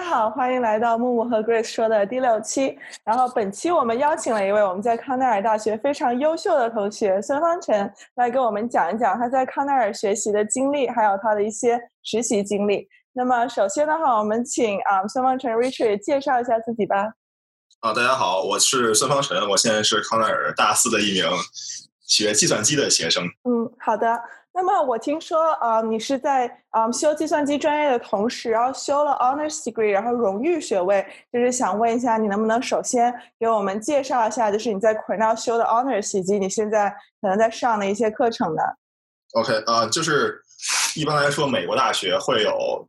家好，欢迎来到木木和 Grace 说的第六期。然后本期我们邀请了一位我们在康奈尔大学非常优秀的同学孙方晨来给我们讲一讲他在康奈尔学习的经历，还有他的一些实习经历。那么首先的话，我们请啊孙方晨 Richard 介绍一下自己吧。啊，大家好，我是孙方晨，我现在是康奈尔大四的一名学计算机的学生。嗯，好的。那么我听说啊，你是在啊修计算机专业的同时，然后修了 Honors Degree，然后荣誉学位。就是想问一下，你能不能首先给我们介绍一下，就是你在 Cornell 修的 Honors，以及你现在可能在上的一些课程呢？OK，啊，就是一般来说，美国大学会有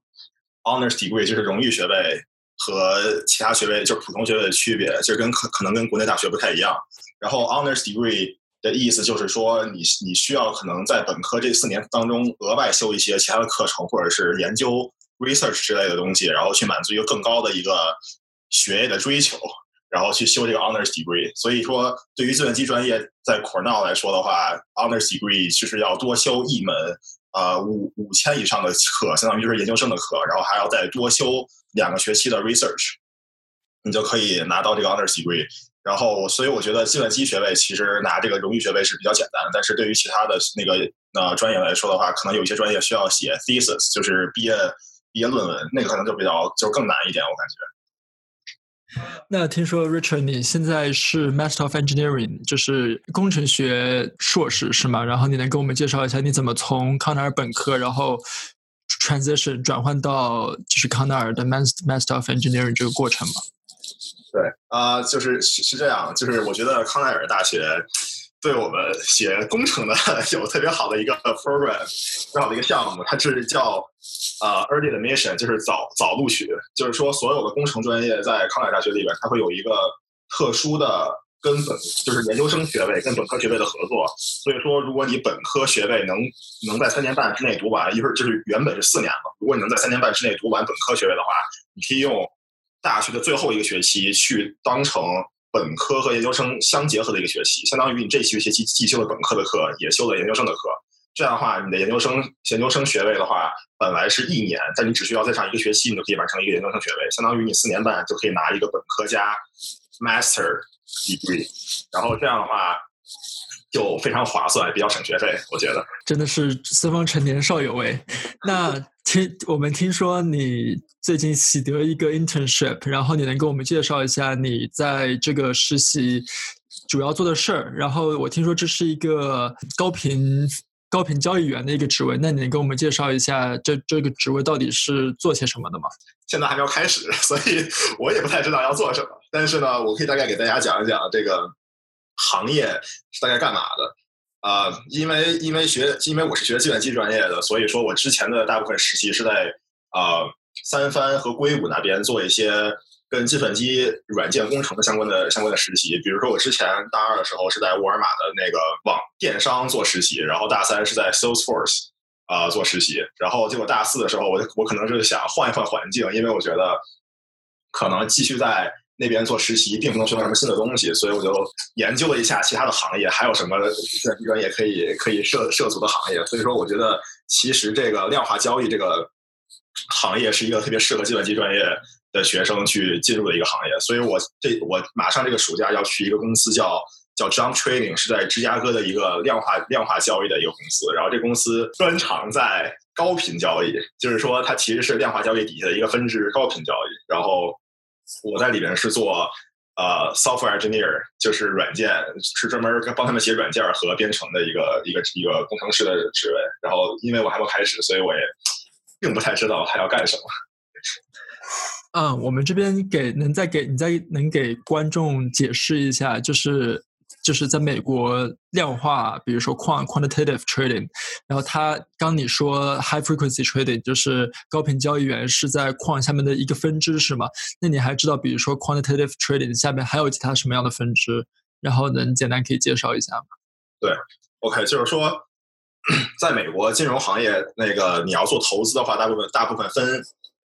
Honors Degree，就是荣誉学位和其他学位就是普通学位的区别，就跟可可能跟国内大学不太一样。然后 Honors Degree。的意思就是说，你你需要可能在本科这四年当中额外修一些其他的课程，或者是研究 research 之类的东西，然后去满足一个更高的一个学业的追求，然后去修这个 honors degree。所以说，对于计算机专业在 Cornell 来说的话，honors degree 就是要多修一门呃五五千以上的课，相当于就是研究生的课，然后还要再多修两个学期的 research，你就可以拿到这个 honors degree。然后，所以我觉得计算机学位其实拿这个荣誉学位是比较简单的，但是对于其他的那个呃专业来说的话，可能有一些专业需要写 thesis，就是毕业毕业论文，那个可能就比较就更难一点，我感觉。那听说 Richard 你现在是 Master of Engineering，就是工程学硕士是吗？然后你能给我们介绍一下你怎么从康奈尔本科，然后 transition 转换到就是康奈尔的 Master of Engineering 这个过程吗？对啊，就是是是这样，就是我觉得康奈尔大学对我们学工程的 有特别好的一个 program，特别好的一个项目，它是叫呃 early admission，就是早早录取，就是说所有的工程专业在康奈尔大学里边，它会有一个特殊的跟本就是研究生学位跟本科学位的合作，所以说如果你本科学位能能在三年半之内读完，一会儿就是原本是四年嘛，如果你能在三年半之内读完本科学位的话，你可以用。大学的最后一个学期去当成本科和研究生相结合的一个学期，相当于你这学期既修了本科的课，也修了研究生的课。这样的话，你的研究生研究生学位的话，本来是一年，但你只需要再上一个学期，你就可以完成一个研究生学位，相当于你四年半就可以拿一个本科加 master degree。然后这样的话。就非常划算，比较省学费，我觉得真的是四方成年少有为。那听我们听说你最近喜得一个 internship，然后你能给我们介绍一下你在这个实习主要做的事儿？然后我听说这是一个高频高频交易员的一个职位，那你能给我们介绍一下这这个职位到底是做些什么的吗？现在还没有开始，所以我也不太知道要做什么。但是呢，我可以大概给大家讲一讲这个。行业是大概干嘛的？啊，因为因为学，因为我是学计算机专业的，所以说我之前的大部分实习是在啊三藩和硅谷那边做一些跟计算机软件工程的相关的相关的实习。比如说我之前大二的时候是在沃尔玛的那个网电商做实习，然后大三是在 Salesforce 啊做实习，然后结果大四的时候我我可能是想换一换环境，因为我觉得可能继续在。那边做实习并不能学到什么新的东西，所以我就研究了一下其他的行业，还有什么计算机专业可以可以涉涉足的行业。所以说，我觉得其实这个量化交易这个行业是一个特别适合计算机专业的学生去进入的一个行业。所以我这我马上这个暑假要去一个公司叫叫 Jump Trading，是在芝加哥的一个量化量化交易的一个公司。然后这公司专长在高频交易，就是说它其实是量化交易底下的一个分支，高频交易。然后我在里边是做呃 software engineer，就是软件，是专门帮他们写软件和编程的一个一个一个工程师的职位。然后因为我还没开始，所以我也并不太知道他要干什么。嗯，我们这边给能再给你再能给观众解释一下，就是。就是在美国量化，比如说 quant quantitative trading，然后他刚你说 high frequency trading 就是高频交易员是在 quant 下面的一个分支是吗？那你还知道，比如说 quantitative trading 下面还有其他什么样的分支？然后能简单可以介绍一下吗？对，OK，就是说，在美国金融行业那个你要做投资的话，大部分大部分分。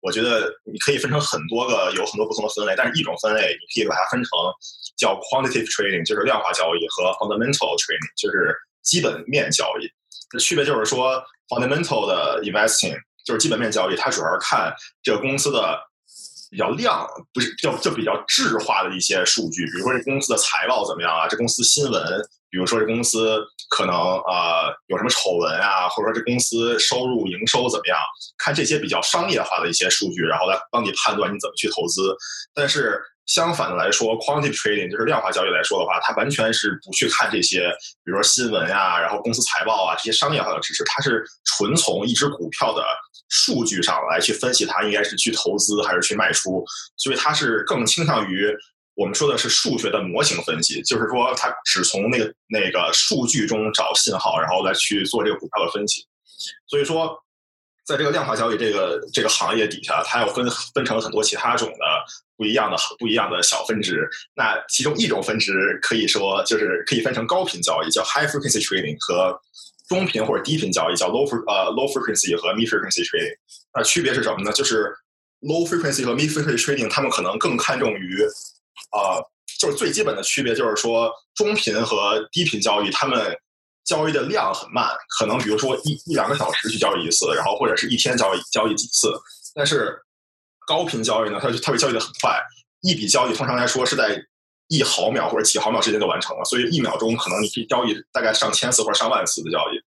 我觉得你可以分成很多个，有很多不同的分类，但是一种分类你可以把它分成叫 quantitative trading，就是量化交易和 fundamental trading，就是基本面交易。区别就是说，fundamental 的 investing 就是基本面交易，它主要是看这个公司的比较量，不是就就比较质化的一些数据，比如说这公司的财报怎么样啊，这公司新闻，比如说这公司可能呃有什么丑闻啊，或者说这公司收入营收怎么样，看这些比较商业化的一些数据，然后来帮你判断你怎么去投资。但是相反的来说，quantitative trading 就是量化交易来说的话，它完全是不去看这些，比如说新闻呀，然后公司财报啊这些商业化的知识，它是纯从一只股票的。数据上来去分析它应该是去投资还是去卖出，所以它是更倾向于我们说的是数学的模型分析，就是说它只从那个那个数据中找信号，然后来去做这个股票的分析。所以说，在这个量化交易这个这个行业底下，它要分分成很多其他种的不一样的不一样的小分支。那其中一种分支可以说就是可以分成高频交易，叫 high frequency trading 和。中频或者低频交易叫 low fre 呃 low frequency 和 mid frequency trading，那区别是什么呢？就是 low frequency 和 mid frequency trading，他们可能更看重于，呃，就是最基本的区别就是说，中频和低频交易，他们交易的量很慢，可能比如说一一两个小时去交易一次，然后或者是一天交易交易几次。但是高频交易呢，它它会交易的很快，一笔交易通常来说是在。一毫秒或者几毫秒之间就完成了，所以一秒钟可能你可以交易大概上千次或者上万次的交易，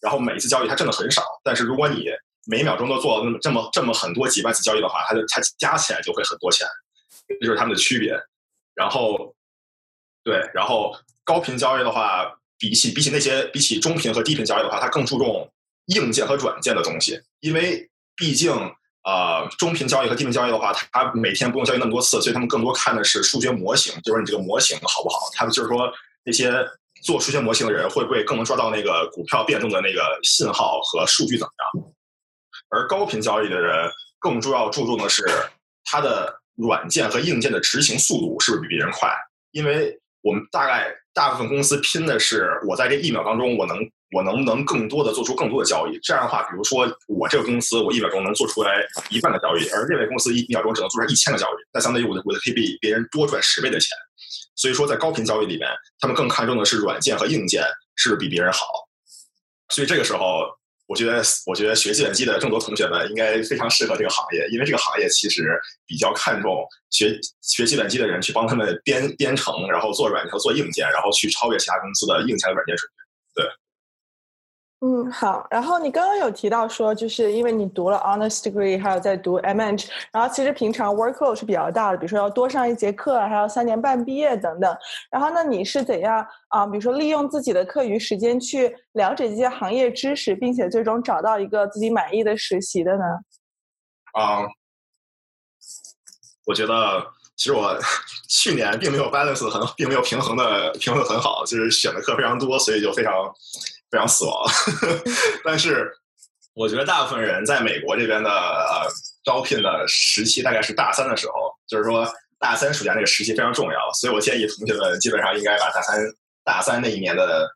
然后每一次交易它挣的很少，但是如果你每秒钟都做那么这么这么很多几万次交易的话，它就它加起来就会很多钱，这就是它们的区别。然后，对，然后高频交易的话，比起比起那些比起中频和低频交易的话，它更注重硬件和软件的东西，因为毕竟。呃，中频交易和低频交易的话，它每天不用交易那么多次，所以他们更多看的是数学模型，就是你这个模型好不好。他们就是说，那些做数学模型的人会不会更能抓到那个股票变动的那个信号和数据怎么样？而高频交易的人更重要注重的是它的软件和硬件的执行速度是不是比别人快？因为我们大概大部分公司拼的是我在这一秒当中我能。我能不能更多的做出更多的交易？这样的话，比如说我这个公司，我一秒钟能做出来一半的交易，而那位公司一秒钟只能做出来一千个交易，那相当于我的我的可以比别人多赚十倍的钱。所以说，在高频交易里面，他们更看重的是软件和硬件是不是比别人好。所以这个时候，我觉得我觉得学计算机的众多同学们应该非常适合这个行业，因为这个行业其实比较看重学学计算机的人去帮他们编编程，然后做软件和做硬件，然后去超越其他公司的硬件的软件水平。嗯，好。然后你刚刚有提到说，就是因为你读了 honors degree，还有在读 MH，然后其实平常 workload 是比较大的，比如说要多上一节课，还要三年半毕业等等。然后那你是怎样啊？比如说利用自己的课余时间去了解这些行业知识，并且最终找到一个自己满意的实习的呢？啊，我觉得其实我 去年并没有 balance 很，并没有平衡的平衡很好，就是选的课非常多，所以就非常。非常死亡，但是我觉得大部分人在美国这边的呃招聘的时期大概是大三的时候，就是说大三暑假那个时期非常重要，所以我建议同学们基本上应该把大三大三那一年的，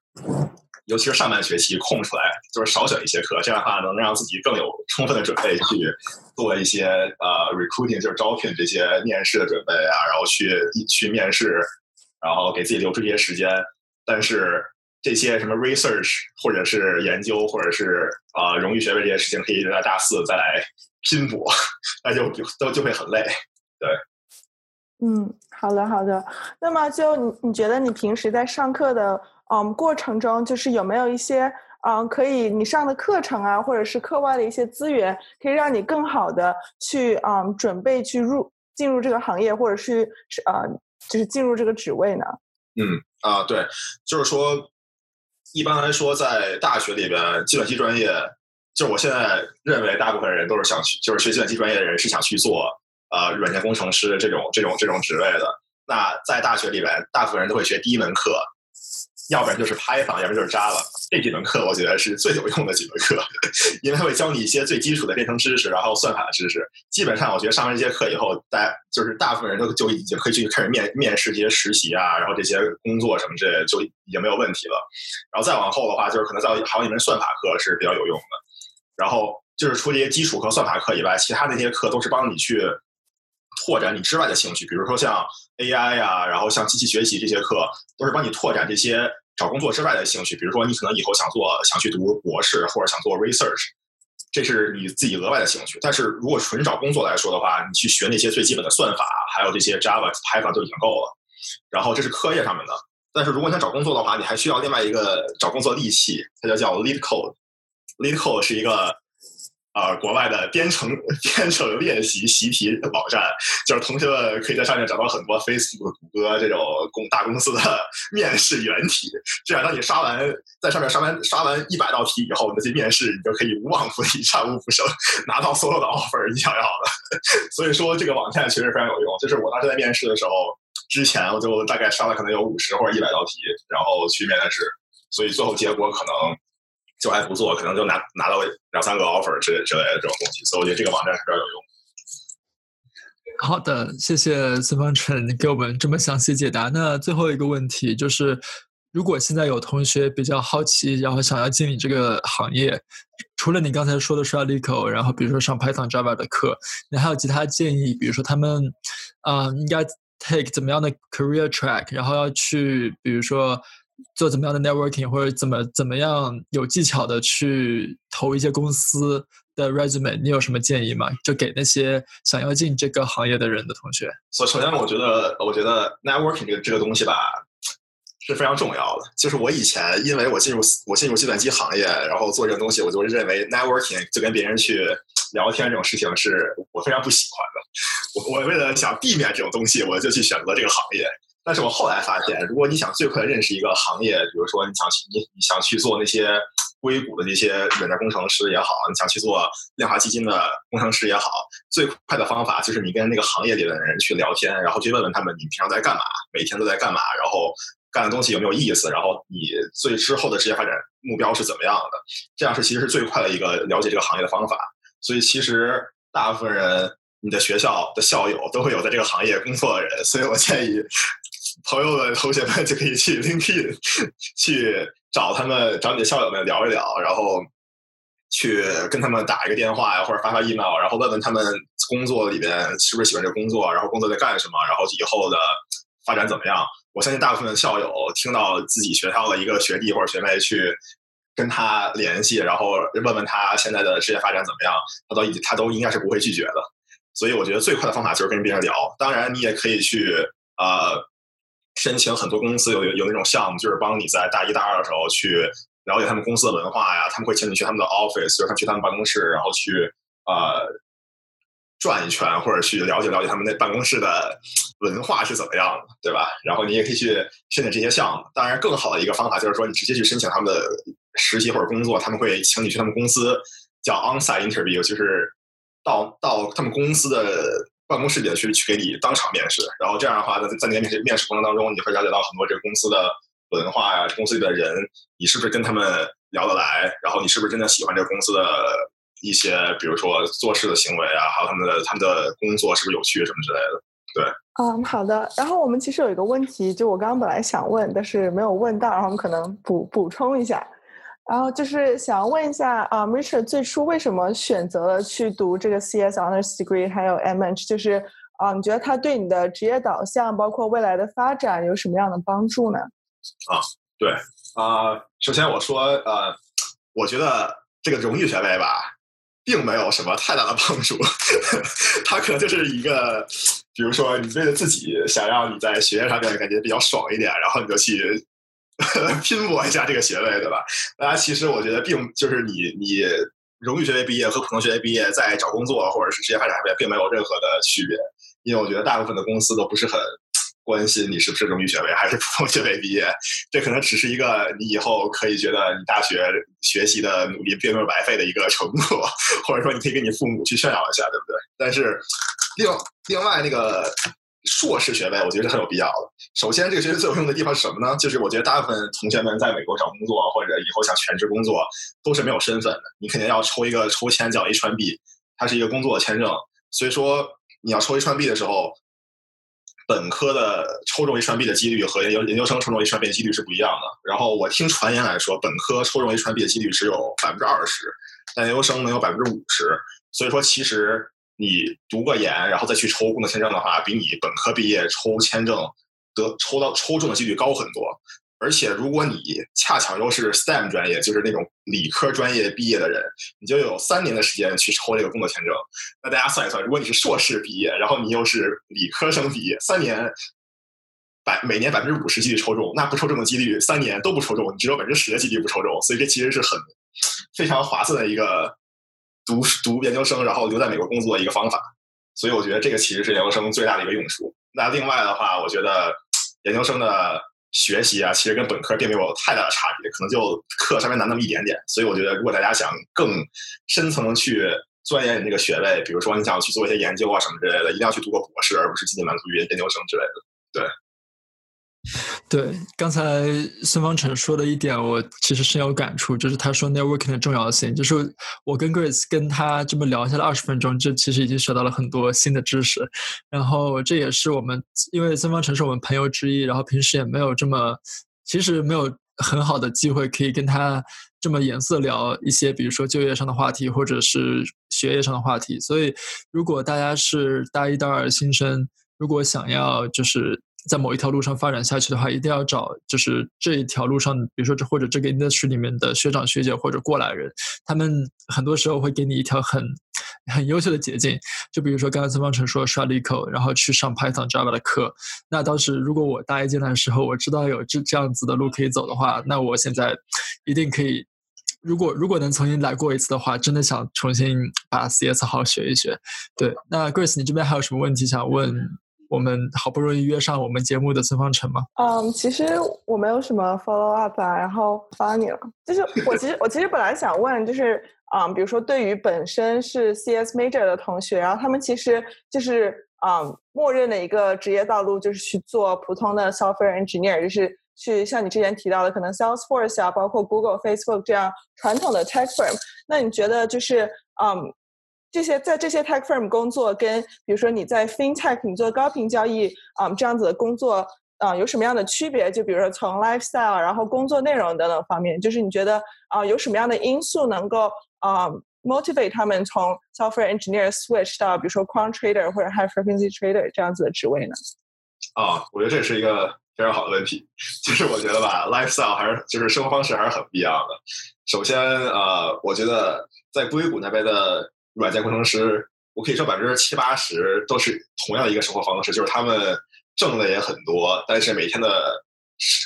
尤其是上半学期空出来，就是少选一些课，这样的话能让自己更有充分的准备去做一些呃 recruiting 就是招聘这些面试的准备啊，然后去去面试，然后给自己留出一些时间，但是。这些什么 research 或者是研究或者是啊荣誉学位这些事情，可以在大四再来拼搏，那就都就会很累。对，嗯，好的好的。那么就你你觉得你平时在上课的嗯过程中，就是有没有一些嗯可以你上的课程啊，或者是课外的一些资源，可以让你更好的去嗯准备去入进入这个行业，或者是是呃就是进入这个职位呢？嗯啊对，就是说。一般来说，在大学里边，计算机专业，就我现在认为大部分人都是想去，就是学计算机专业的人是想去做呃软件工程师这种这种这种职位的。那在大学里边，大部分人都会学第一门课。要不然就是 Python，要不然就是 Java，这几门课我觉得是最有用的几门课，因为它会教你一些最基础的编程知识，然后算法的知识。基本上我觉得上完这些课以后，大家就是大部分人都就已经可以去开始面面试这些实习啊，然后这些工作什么之类就已经没有问题了。然后再往后的话，就是可能在还有一门算法课是比较有用的。然后就是除了这些基础和算法课以外，其他那些课都是帮你去。拓展你之外的兴趣，比如说像 AI 呀，然后像机器学习这些课，都是帮你拓展这些找工作之外的兴趣。比如说你可能以后想做，想去读博士，或者想做 research，这是你自己额外的兴趣。但是如果纯找工作来说的话，你去学那些最基本的算法，还有这些 Java、Python 就已经够了。然后这是课业上面的。但是如果你想找工作的话，你还需要另外一个找工作利器，它叫叫 Lead Code。Lead Code 是一个。啊，国外的编程 编程练习习题网站，就是同学们可以在上面找到很多 Facebook、谷歌这种公大公司的 面试原题。这样，当你刷完在上面刷完刷完一百道题以后，那些面试你就可以无往不利、战无不胜，拿到所有的 offer 你想要的。所以说，这个网站确实非常有用。就是我当时在面试的时候，之前我就大概刷了可能有五十或者一百道题，然后去面试，所以最后结果可能。就还不错，可能就拿拿到两三个 offer 之类之类的这种东西，所以我觉得这个网站是比较有用。好的，谢谢孙方辰给我们这么详细解答。那最后一个问题就是，如果现在有同学比较好奇，然后想要进你这个行业，除了你刚才说的刷 Lico，然后比如说上 Python、Java 的课，你还有其他建议？比如说他们啊，应该 take 怎么样的 career track，然后要去，比如说。做怎么样的 networking，或者怎么怎么样有技巧的去投一些公司的 resume，你有什么建议吗？就给那些想要进这个行业的人的同学。首首先，我觉得我觉得 networking 这个这个东西吧是非常重要的。就是我以前因为我进入我进入计算机行业，然后做这个东西，我就认为 networking 就跟别人去聊天这种事情是我非常不喜欢的。我我为了想避免这种东西，我就去选择这个行业。但是我后来发现，如果你想最快认识一个行业，比如说你想去你你想去做那些硅谷的那些软件工程师也好，你想去做量化基金的工程师也好，最快的方法就是你跟那个行业里的人去聊天，然后去问问他们你平常在干嘛，每天都在干嘛，然后干的东西有没有意思，然后你最之后的职业发展目标是怎么样的，这样是其实是最快的一个了解这个行业的方法。所以其实大部分人，你的学校的校友都会有在这个行业工作的人，所以我建议。朋友们、同学们就可以去 LinkedIn 去找他们，找你的校友们聊一聊，然后去跟他们打一个电话呀，或者发发 email，然后问问他们工作里边是不是喜欢这工作，然后工作在干什么，然后以后的发展怎么样。我相信大部分的校友听到自己学校的一个学弟或者学妹去跟他联系，然后问问他现在的职业发展怎么样，他都他都应该是不会拒绝的。所以我觉得最快的方法就是跟别人聊。当然，你也可以去呃。申请很多公司有有那种项目，就是帮你在大一、大二的时候去了解他们公司的文化呀。他们会请你去他们的 office，就是他去他们办公室，然后去呃转一圈，或者去了解了解他们那办公室的文化是怎么样的，对吧？然后你也可以去申请这些项目。当然，更好的一个方法就是说，你直接去申请他们的实习或者工作，他们会请你去他们公司，叫 onsite interview，就是到到他们公司的。办公室里去去给你当场面试，然后这样的话，在在那面试面试过程当中，你会了解到很多这个公司的文化呀，公司里的人，你是不是跟他们聊得来？然后你是不是真的喜欢这个公司的一些，比如说做事的行为啊，还有他们的他们的工作是不是有趣什么之类的？对，嗯，好的。然后我们其实有一个问题，就我刚刚本来想问，但是没有问到，然后我们可能补补充一下。然后就是想问一下啊，Richard 最初为什么选择了去读这个 CS Honors Degree，还有 MH？就是啊，你觉得它对你的职业导向，包括未来的发展有什么样的帮助呢？啊，对啊，首先我说呃，我觉得这个荣誉学位吧，并没有什么太大的帮助，它可能就是一个，比如说你为了自己想让你在学业上面感觉比较爽一点，然后你就去。拼搏一下这个学位，对吧？大家其实我觉得，并就是你你荣誉学位毕业和普通学位毕业，在找工作或者是职业发展上面，并没有任何的区别。因为我觉得大部分的公司都不是很关心你是不是荣誉学位还是普通学位毕业，这可能只是一个你以后可以觉得你大学学习的努力并没有白费的一个成果，或者说你可以跟你父母去炫耀一下，对不对？但是另另外那个。硕士学位我觉得是很有必要的。首先，这个学位最有用的地方是什么呢？就是我觉得大部分同学们在美国找工作或者以后想全职工作都是没有身份的。你肯定要抽一个抽签叫 H1B，它是一个工作签证。所以说，你要抽 H1B 的时候，本科的抽中 H1B 的几率和研究研究生抽中 H1B 的几率是不一样的。然后我听传言来说，本科抽中 H1B 的几率只有百分之二十，但研究生能有百分之五十。所以说，其实。你读过研，然后再去抽工作签证的话，比你本科毕业抽签证得抽到抽中的几率高很多。而且如果你恰巧又是 STEM 专业，就是那种理科专业毕业的人，你就有三年的时间去抽这个工作签证。那大家算一算，如果你是硕士毕业，然后你又是理科生毕业，三年百每年百分之五十几率抽中，那不抽中的几率三年都不抽中，你只有百分之十的几率不抽中。所以这其实是很非常划算的一个读 读研究生，然后留在美国工作一个方法。所以我觉得这个其实是研究生最大的一个用处。那另外的话，我觉得研究生的学习啊，其实跟本科并没有太大的差别，可能就课稍微难那么一点点。所以我觉得，如果大家想更深层去钻研你这个学位，比如说你想去做一些研究啊什么之类的，一定要去读个博士，而不是仅仅满足于研究生之类的。对。对，刚才孙方成说的一点，我其实深有感触，就是他说 networking 的重要性。就是我跟 Grace 跟他这么聊下来二十分钟，这其实已经学到了很多新的知识。然后这也是我们，因为孙方成是我们朋友之一，然后平时也没有这么，其实没有很好的机会可以跟他这么严肃聊一些，比如说就业上的话题，或者是学业上的话题。所以，如果大家是大一、大二新生，如果想要就是。在某一条路上发展下去的话，一定要找就是这一条路上，比如说这或者这个 industry 里面的学长学姐或者过来人，他们很多时候会给你一条很很优秀的捷径。就比如说刚才孙方成说刷了一口，然后去上 Python Java 的课。那当时如果我大一进来的时候，我知道有这这样子的路可以走的话，那我现在一定可以。如果如果能重新来过一次的话，真的想重新把 CS 好好学一学。对，那 Grace，你这边还有什么问题想问？我们好不容易约上我们节目的孙方成吗？嗯，其实我没有什么 follow up 啊，然后发你了。就是 我其实我其实本来想问，就是嗯，比如说对于本身是 CS major 的同学，然后他们其实就是嗯，默认的一个职业道路就是去做普通的 software engineer，就是去像你之前提到的，可能 Salesforce 啊，包括 Google、Facebook 这样传统的 tech firm。那你觉得就是嗯？这些在这些 tech firm 工作，跟比如说你在 fintech 你做高频交易啊这样子的工作啊有什么样的区别？就比如说从 lifestyle，然后工作内容等等方面，就是你觉得啊有什么样的因素能够啊 motivate 他们从 software engineer switch 到比如说 quant trader 或者 high frequency trader 这样子的职位呢？啊，我觉得这是一个非常好的问题。就是我觉得吧，lifestyle 还是就是生活方式还是很不一样的。首先呃，我觉得在硅谷那边的。软件工程师，我可以说百分之七八十都是同样的一个生活方式，就是他们挣的也很多，但是每天的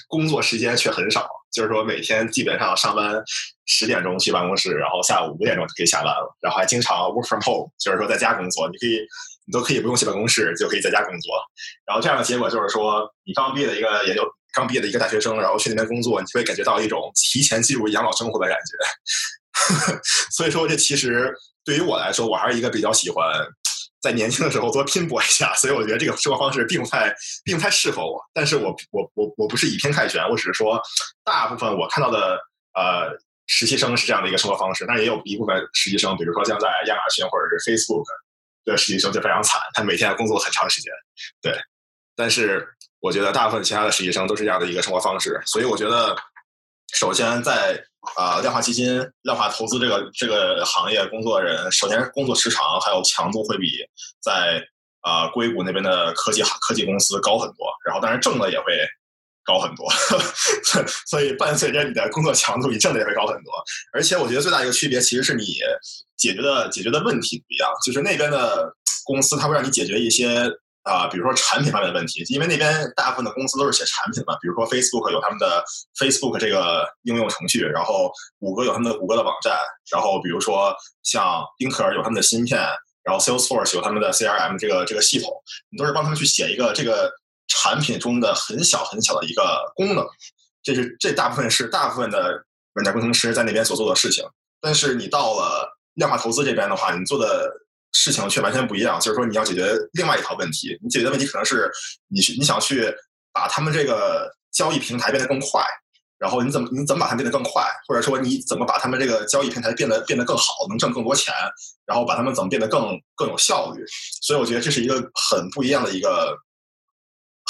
工作时间却很少。就是说每天基本上上班十点钟去办公室，然后下午五点钟就可以下班了，然后还经常 work from home，就是说在家工作，你可以你都可以不用去办公室就可以在家工作。然后这样的结果就是说，你刚毕业的一个研究刚毕业的一个大学生，然后去那边工作，你就会感觉到一种提前进入养老生活的感觉。所以说，这其实。对于我来说，我还是一个比较喜欢在年轻的时候多拼搏一下，所以我觉得这个生活方式并不太并不太适合我。但是我我我我不是以偏概全，我只是说大部分我看到的呃实习生是这样的一个生活方式，但也有一部分实习生，比如说像在亚马逊或者是 Facebook 的实习生就非常惨，他每天工作很长时间。对，但是我觉得大部分其他的实习生都是这样的一个生活方式，所以我觉得首先在。啊，量化基金、量化投资这个这个行业工作人，首先工作时长还有强度会比在啊硅谷那边的科技科技公司高很多，然后当然挣的也会高很多，所以伴随着你的工作强度，你挣的也会高很多。而且我觉得最大一个区别其实是你解决的解决的问题不一样，就是那边的公司它会让你解决一些。啊，比如说产品方面的问题，因为那边大部分的公司都是写产品嘛。比如说 Facebook 有他们的 Facebook 这个应用程序，然后谷歌有他们的谷歌的网站，然后比如说像英特尔有他们的芯片，然后 Salesforce 有他们的 CRM 这个这个系统，你都是帮他们去写一个这个产品中的很小很小的一个功能。这是这大部分是大部分的软件工程师在那边所做的事情。但是你到了量化投资这边的话，你做的。事情却完全不一样，就是说你要解决另外一套问题，你解决的问题可能是你你想去把他们这个交易平台变得更快，然后你怎么你怎么把它变得更快，或者说你怎么把他们这个交易平台变得变得更好，能挣更多钱，然后把他们怎么变得更更有效率。所以我觉得这是一个很不一样的一个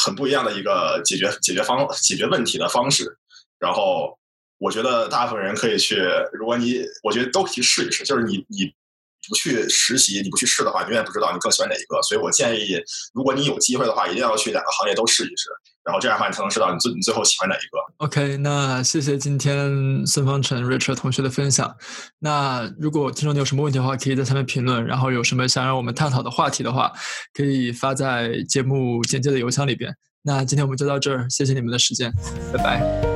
很不一样的一个解决解决方解决问题的方式。然后我觉得大部分人可以去，如果你我觉得都可以试一试，就是你你。不去实习，你不去试的话，你永远不知道你更喜欢哪一个。所以我建议，如果你有机会的话，一定要去两个行业都试一试，然后这样的话，你才能知道你最你最后喜欢哪一个。OK，那谢谢今天孙方成 Richard 同学的分享。那如果听众你有什么问题的话，可以在下面评论。然后有什么想让我们探讨的话题的话，可以发在节目简介的邮箱里边。那今天我们就到这儿，谢谢你们的时间，拜拜。